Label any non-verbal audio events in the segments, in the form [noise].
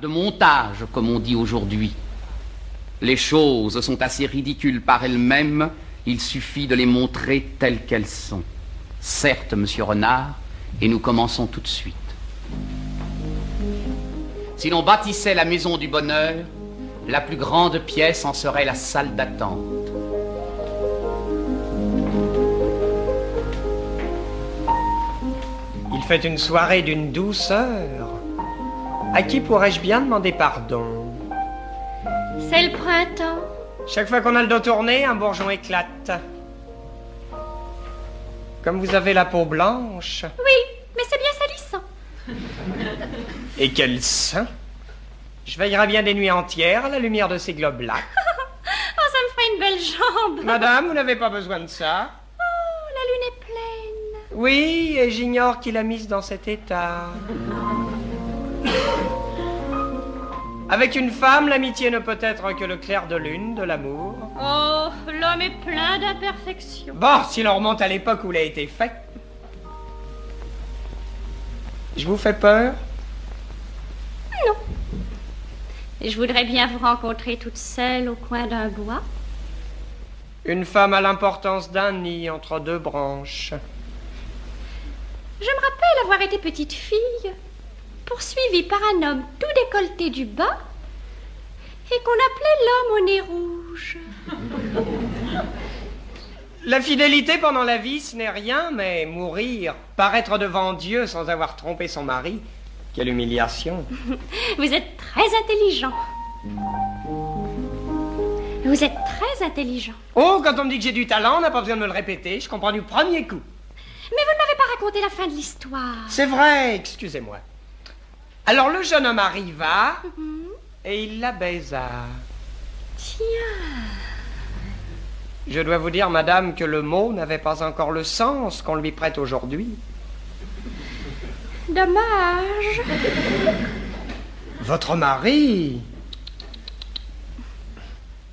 De montage, comme on dit aujourd'hui. Les choses sont assez ridicules par elles-mêmes, il suffit de les montrer telles qu'elles sont. Certes, monsieur Renard, et nous commençons tout de suite. Si l'on bâtissait la maison du bonheur, la plus grande pièce en serait la salle d'attente. Il fait une soirée d'une douceur. À qui pourrais-je bien demander pardon C'est le printemps. Chaque fois qu'on a le dos tourné, un bourgeon éclate. Comme vous avez la peau blanche. Oui, mais c'est bien salissant. [laughs] Et quel sein Je veillerai bien des nuits entières à la lumière de ces globes-là. [laughs] oh, ça me ferait une belle jambe. Madame, vous n'avez pas besoin de ça. Oh, la lune est pleine. Oui, et j'ignore qui l'a mise dans cet état. [laughs] Avec une femme, l'amitié ne peut être que le clair de lune de l'amour. Oh, l'homme est plein d'imperfections. Bon, si l'on remonte à l'époque où il a été fait. Je vous fais peur? Non. Je voudrais bien vous rencontrer toute seule au coin d'un bois. Une femme à l'importance d'un nid entre deux branches. Je me rappelle avoir été petite fille poursuivi par un homme tout décolleté du bas et qu'on appelait l'homme au nez rouge. [laughs] La fidélité pendant la vie, ce n'est rien, mais mourir, paraître devant Dieu sans avoir trompé son mari, quelle humiliation. [laughs] Vous êtes très intelligent. Vous êtes très intelligent. Oh, quand on me dit que j'ai du talent, on n'a pas besoin de me le répéter, je comprends du premier coup. Mais vous ne m'avez pas raconté la fin de l'histoire. C'est vrai, excusez-moi. Alors le jeune homme arriva et il la baisa. Tiens. Je dois vous dire, madame, que le mot n'avait pas encore le sens qu'on lui prête aujourd'hui. Dommage. Votre mari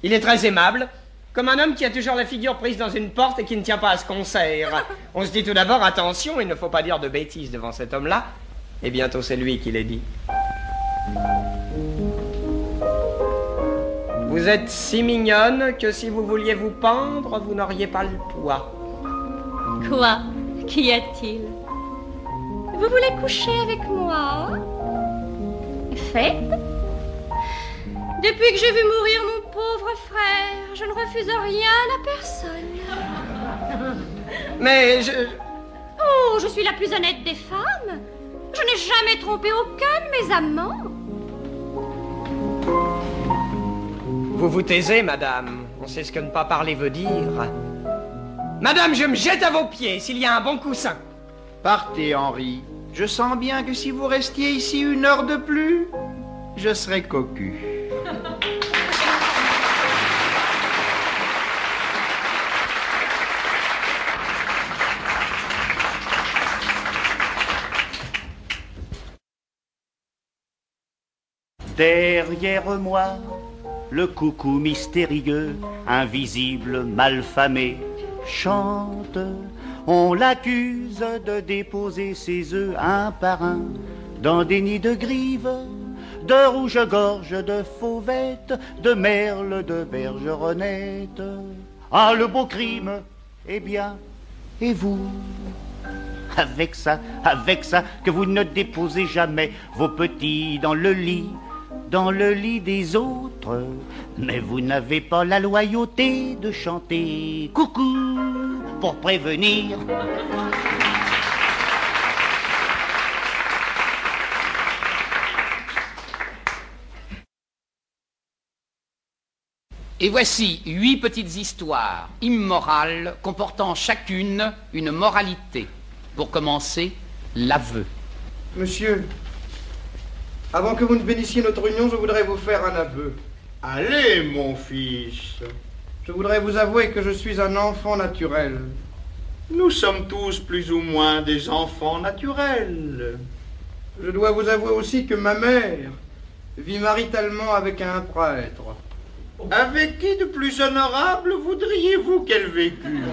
Il est très aimable, comme un homme qui a toujours la figure prise dans une porte et qui ne tient pas à ce concert. On se dit tout d'abord, attention, il ne faut pas dire de bêtises devant cet homme-là. Et bientôt c'est lui qui les dit. Vous êtes si mignonne que si vous vouliez vous pendre, vous n'auriez pas le poids. Quoi? Qu'y a-t-il? Vous voulez coucher avec moi? Faites. Depuis que j'ai vu mourir mon pauvre frère, je ne refuse rien à personne. Mais je... Oh, je suis la plus honnête des femmes. Je n'ai jamais trompé aucun de mes amants. Vous vous taisez, madame. On sait ce que ne pas parler veut dire. Madame, je me jette à vos pieds s'il y a un bon coussin. Partez, Henri. Je sens bien que si vous restiez ici une heure de plus, je serais cocu. Derrière moi, le coucou mystérieux, invisible, malfamé, chante. On l'accuse de déposer ses œufs un par un dans des nids de grives, de rouge-gorge, de fauvettes, de merles, de bergeronnettes. Ah, le beau crime Eh bien, et vous? Avec ça, avec ça, que vous ne déposez jamais vos petits dans le lit, dans le lit des autres. Mais vous n'avez pas la loyauté de chanter coucou pour prévenir. Et voici huit petites histoires immorales comportant chacune une moralité. Pour commencer, l'aveu. Monsieur, avant que vous ne bénissiez notre union, je voudrais vous faire un aveu. Allez, mon fils. Je voudrais vous avouer que je suis un enfant naturel. Nous sommes tous plus ou moins des enfants naturels. Je dois vous avouer aussi que ma mère vit maritalement avec un prêtre. Avec qui de plus honorable voudriez-vous qu'elle vécût?